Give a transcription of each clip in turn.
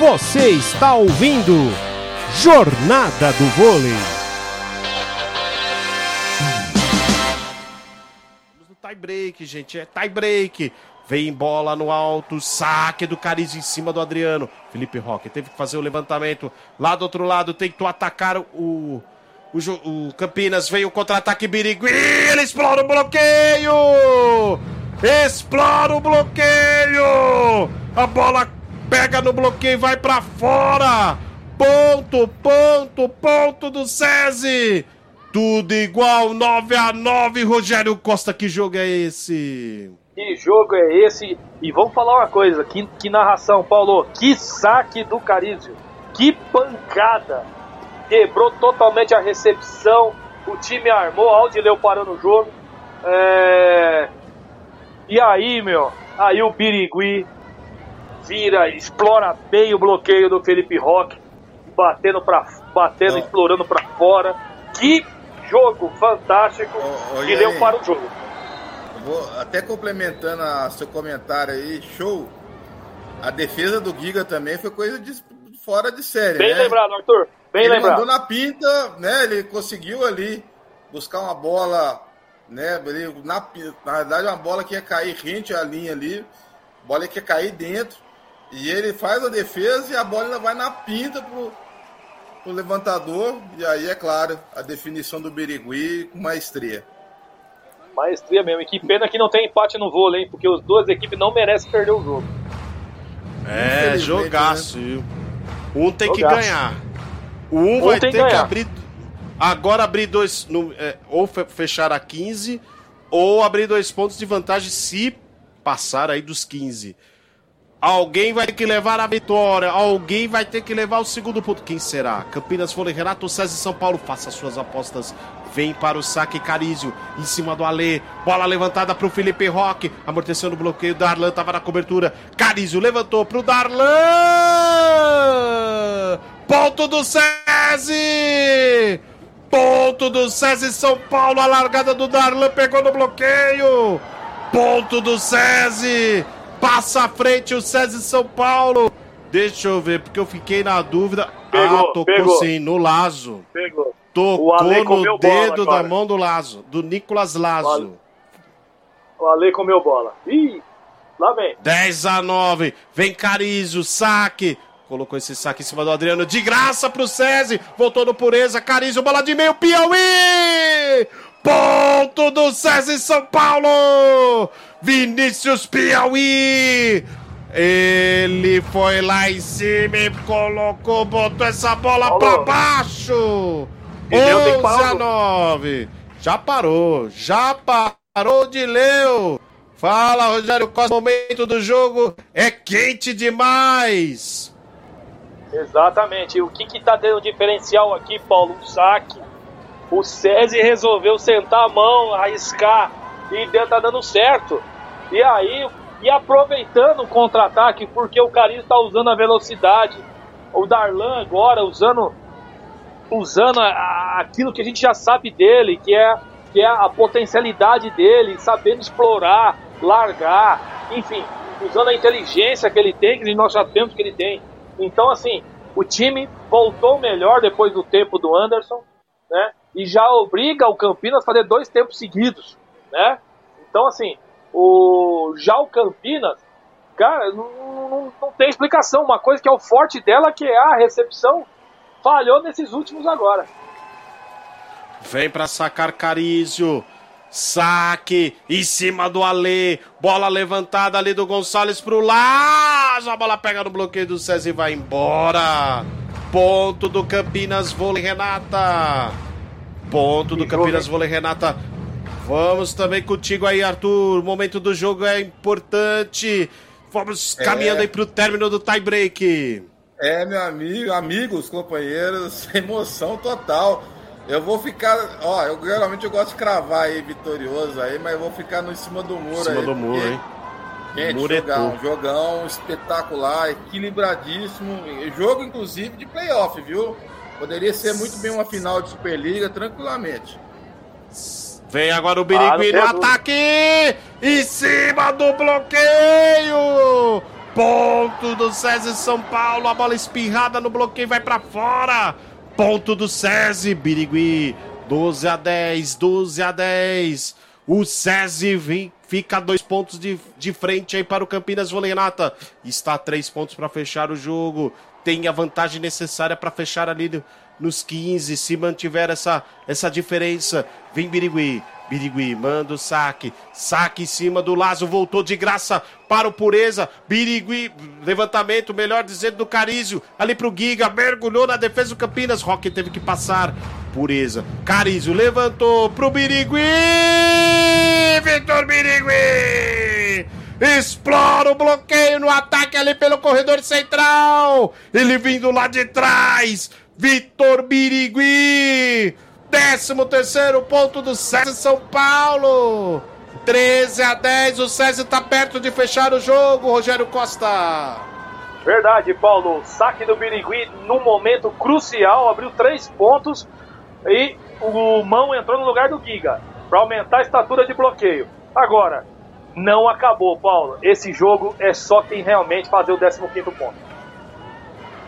Você está ouvindo Jornada do Vôlei. No tie break, gente. É tie break. Vem bola no alto, saque do Cariz em cima do Adriano. Felipe Roque teve que fazer o levantamento. Lá do outro lado, tentou atacar o, o, o Campinas. Veio o contra-ataque Birigui. Ele explora o bloqueio! Explora o bloqueio! A bola pega no bloqueio e vai para fora! Ponto, ponto, ponto do SESI! Tudo igual, 9 a 9 Rogério Costa, que jogo é esse? Que jogo é esse? E vamos falar uma coisa, que, que narração, Paulo. Que saque do Carizio. Que pancada. Quebrou totalmente a recepção. O time armou, Aldileu parou no jogo. É... E aí, meu, aí o Birigui vira, explora bem o bloqueio do Felipe Roque, batendo para batendo, oh. explorando para fora. Que jogo fantástico oh, que deu para o jogo. Vou até complementando a seu comentário aí, show. A defesa do Giga também foi coisa de fora de série, Bem né? lembrado, Arthur. Bem ele lembrado. mandou na pinta, né? Ele conseguiu ali buscar uma bola, né? Na, na verdade, uma bola que ia cair rente à linha ali, bola que ia cair dentro. E ele faz a defesa e a bola ainda vai na pinta pro, pro levantador. E aí, é claro, a definição do Birigui com maestria. Maestria mesmo. E que pena que não tem empate no vôlei, hein? Porque as duas equipes não merecem perder o jogo. É, jogaço. Né? Um tem jogaço. que ganhar. Um, um vai ter que, que, abrir. Agora abrir dois. No, é, ou fechar a 15, ou abrir dois pontos de vantagem se passar aí dos 15. Alguém vai ter que levar a vitória. Alguém vai ter que levar o segundo ponto. Quem será? Campinas Vôlei, Renato César São Paulo. Faça suas apostas. Vem para o saque Carísio. Em cima do Alê. Bola levantada para o Felipe Roque. Amortecendo o bloqueio. Darlan estava na cobertura. Carísio levantou para o Darlan. Ponto do SESI. Ponto do SESI São Paulo. A largada do Darlan pegou no bloqueio. Ponto do SESI. Passa à frente o César São Paulo. Deixa eu ver, porque eu fiquei na dúvida. Pegou, ah, tocou pegou. sim, no Lazo. Pegou. Tocou no dedo da mão do Lazo, do Nicolas Lazo. O Ale comeu bola. Ih, lá vem. 10 a 9. Vem Carizo, saque. Colocou esse saque em cima do Adriano. De graça pro César. Voltou no Pureza. Carizo, bola de meio. Piauí! Ponto do César em São Paulo! Vinícius Piauí! Ele foi lá em cima e colocou, botou essa bola pra baixo! E 11 a 9. Já parou, já parou de Leu. Fala, Rogério Costa, momento do jogo é quente demais. Exatamente. O que que tá dando diferencial aqui, Paulo? Um saque o SESI resolveu sentar a mão, arriscar e tá dando certo. E aí, e aproveitando o contra-ataque, porque o Carinho está usando a velocidade, o Darlan agora usando usando a, aquilo que a gente já sabe dele, que é, que é a potencialidade dele, sabendo explorar, largar, enfim, usando a inteligência que ele tem, que nós já temos que ele tem. Então, assim, o time voltou melhor depois do tempo do Anderson, né? E já obriga o Campinas a fazer dois tempos seguidos, né? Então, assim, o, já o Campinas, cara, não, não, não, tem explicação. Uma coisa que é o forte dela, que é a recepção, falhou nesses últimos agora. Vem para sacar Carísio. Saque em cima do Alê. Bola levantada ali do Gonçalves pro lado. A bola pega no bloqueio do César e vai embora. Ponto do Campinas Vôlei Renata. Ponto do Campinas Vôlei, Renata. Vamos também contigo aí, Arthur. O momento do jogo é importante. Vamos é. caminhando aí para o término do tie break. É, meu amigo, amigos, companheiros, emoção total. Eu vou ficar, ó, eu geralmente eu gosto de cravar aí vitorioso aí, mas eu vou ficar no em cima do muro em cima aí. do muro, hein? Gente, jogão, jogão espetacular, equilibradíssimo. Jogo, inclusive, de playoff, viu? Poderia ser muito bem uma final de Superliga, tranquilamente. Vem agora o Birigui no ataque! Em cima do bloqueio! Ponto do César São Paulo. A bola espirrada no bloqueio vai para fora. Ponto do César. Birigui. 12 a 10. 12 a 10. O César vem, fica dois pontos de, de frente aí para o Campinas Volenata. Está a três pontos para fechar o jogo. Tem a vantagem necessária para fechar ali nos 15. Se mantiver essa, essa diferença. Vem Birigui. Birigui manda o saque. Saque em cima do Lazo. Voltou de graça para o Pureza. Birigui, levantamento, melhor dizendo, do Carísio. Ali pro Giga. Mergulhou na defesa do Campinas. Roque teve que passar. Pureza. Carísio levantou pro Birigui. Vitor Birigui. Explora o bloqueio no ataque ali pelo corredor central. Ele vindo lá de trás. Vitor Birigui. 13 terceiro ponto do César São Paulo. 13 a 10, o César está perto de fechar o jogo, Rogério Costa. Verdade, Paulo. Saque do Birigui num momento crucial, abriu três pontos e o Mão entrou no lugar do Giga para aumentar a estatura de bloqueio. Agora, não acabou, Paulo. Esse jogo é só quem realmente fazer o 15 ponto.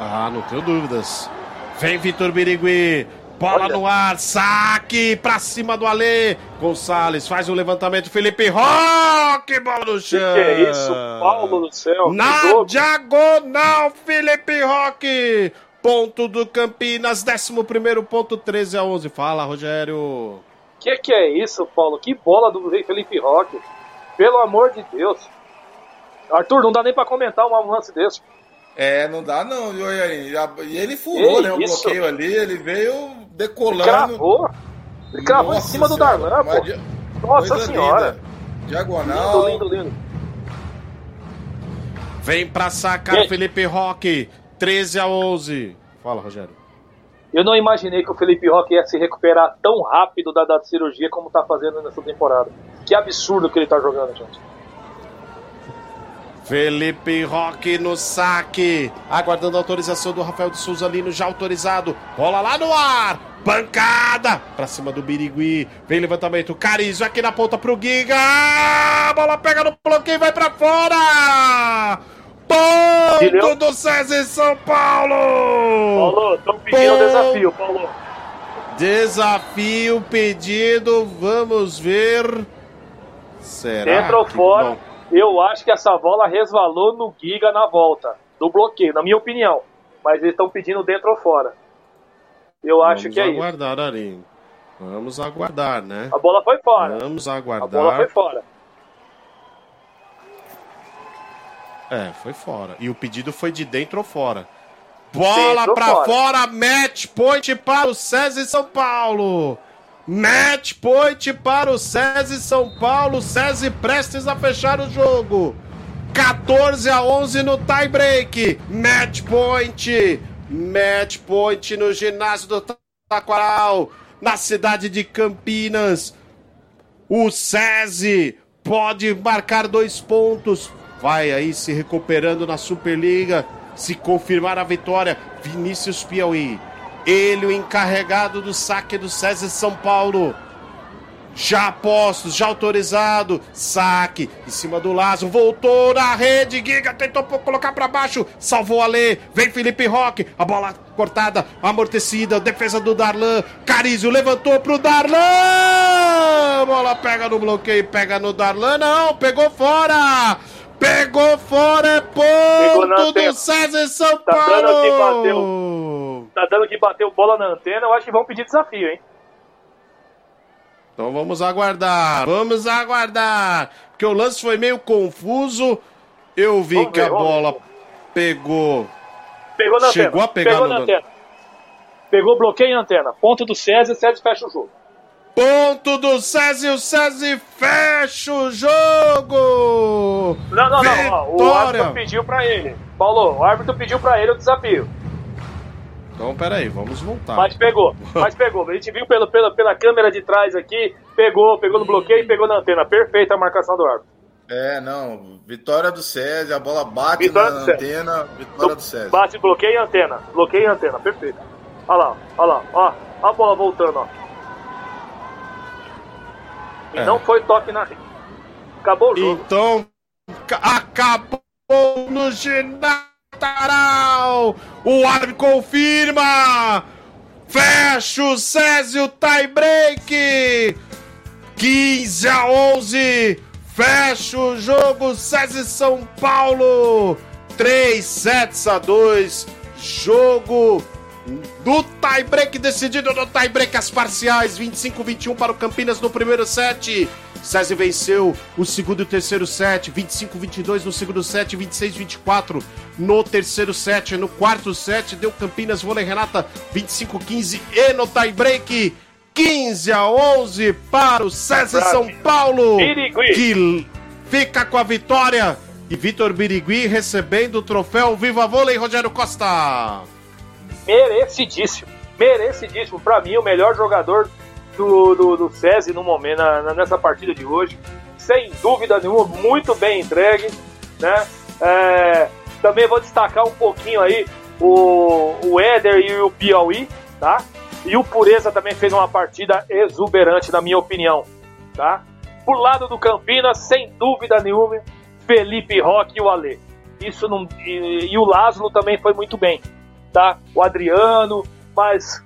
Ah, não tenho dúvidas. Vem Vitor Birigui, Bola Olha. no ar, saque pra cima do Alê. Gonçalves faz o um levantamento. Felipe Roque, bola no chão. Que, que é isso, Paulo do céu? Na diagonal, Felipe Roque. Ponto do Campinas, 11 ponto, 13 a 11. Fala, Rogério. Que que é isso, Paulo? Que bola do Felipe Roque. Pelo amor de Deus. Arthur, não dá nem pra comentar um lance desse. É, não dá não, viu, aí? E ele furou, né? O isso? bloqueio ali, ele veio decolando. Cravou. Ele cravou Nossa em cima senhora, do Darlan, pô. Di... Nossa senhora. Linda. Diagonal. Lindo, lindo, lindo. Vem pra sacar Felipe Roque. 13 a 11. Fala, Rogério. Eu não imaginei que o Felipe Roque ia se recuperar tão rápido da, da cirurgia como tá fazendo nessa temporada. Que absurdo que ele tá jogando, gente. Felipe Roque no saque. Aguardando a autorização do Rafael de Souza Lino, já autorizado. Bola lá no ar. Pancada pra cima do Birigui. Vem levantamento. Carizo aqui na ponta pro Giga. A bola pega no bloqueio e vai pra fora. Ponto do César em São Paulo. Paulo, estão pedindo Pon... desafio, Paulo. Desafio pedido. Vamos ver. Será? Dentro ou fora? Bom. Eu acho que essa bola resvalou no Giga na volta, do bloqueio, na minha opinião. Mas eles estão pedindo dentro ou fora. Eu Vamos acho que é isso. Vamos aguardar, Arinho. Vamos aguardar, né? A bola foi fora. Vamos aguardar. A bola foi fora. É, foi fora. E o pedido foi de dentro ou fora. Bola para fora. fora, match point para o César São Paulo. Match point para o César São Paulo. César prestes a fechar o jogo. 14 a 11 no tie break. Match point. Match point no ginásio do Taquaral, na cidade de Campinas. O César pode marcar dois pontos. Vai aí se recuperando na Superliga. Se confirmar a vitória, Vinícius Piauí ele, o encarregado do saque do César São Paulo. Já postos, já autorizado. Saque em cima do Lazo. Voltou na rede. Giga tentou colocar para baixo. Salvou a Lê. Vem Felipe Roque. A bola cortada, amortecida. Defesa do Darlan. Carizio levantou pro Darlan. Bola pega no bloqueio. Pega no Darlan. Não, pegou fora. Pegou fora, é ponto do César São tá Paulo. Dando que bateu, tá dando que bateu bola na antena. Eu acho que vão pedir desafio, hein? Então vamos aguardar, vamos aguardar. Porque o lance foi meio confuso. Eu vi vamos que ver, a bola ver. pegou. Pegou na Chegou antena. a pegar pegou na antena. Pegou bloqueio em antena. Ponto do César, César fecha o jogo. Ponto do César, o César fecha o jogo! Não, não, Vitória. não, o árbitro pediu pra ele. Paulo, o árbitro pediu pra ele o desafio. Então, peraí, vamos voltar. Mas pegou, mas pegou. A gente viu pelo, pela, pela câmera de trás aqui, pegou, pegou no bloqueio e pegou na antena. Perfeita a marcação do árbitro. É, não. Vitória do César, a bola bate vitória na antena, vitória do César. Bate, bloqueio e antena. Bloqueio e antena, perfeito. Olha lá, olha lá, ó. Olha a bola voltando, ó. E é. não foi toque na rede. Acabou o jogo. Então, acabou no Ginataral. O árbitro confirma. Fecha o Césio tie break. 15 a 11. Fecha o jogo Césio São Paulo. 3 sets a 2. Jogo do tie-break decidido no tie-break as parciais 25-21 para o Campinas no primeiro set. César venceu o segundo e o terceiro set, 25-22 no segundo set, 26-24 no terceiro set. No quarto set deu Campinas vôlei Renata 25-15 e no tie-break 15 a 11 para o César São Paulo, que fica com a vitória. E Vitor Birigui recebendo o troféu Viva Vôlei Rogério Costa merecidíssimo. Merecidíssimo. Para mim, o melhor jogador do, do, do SESI no momento, na, nessa partida de hoje. Sem dúvida nenhuma, muito bem entregue. Né? É, também vou destacar um pouquinho aí o, o Éder e o Piauí, tá? E o Pureza também fez uma partida exuberante, na minha opinião, tá? Por lado do Campinas, sem dúvida nenhuma, Felipe Roque e o Alê. Isso não, e, e o Lázaro também foi muito bem tá? O Adriano, mas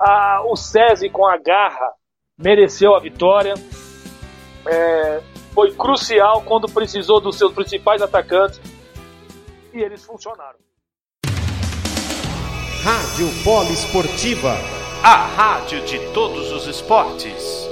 a, o SESI com a garra mereceu a vitória. É, foi crucial quando precisou dos seus principais atacantes e eles funcionaram. Rádio Polo Esportiva, a rádio de todos os esportes.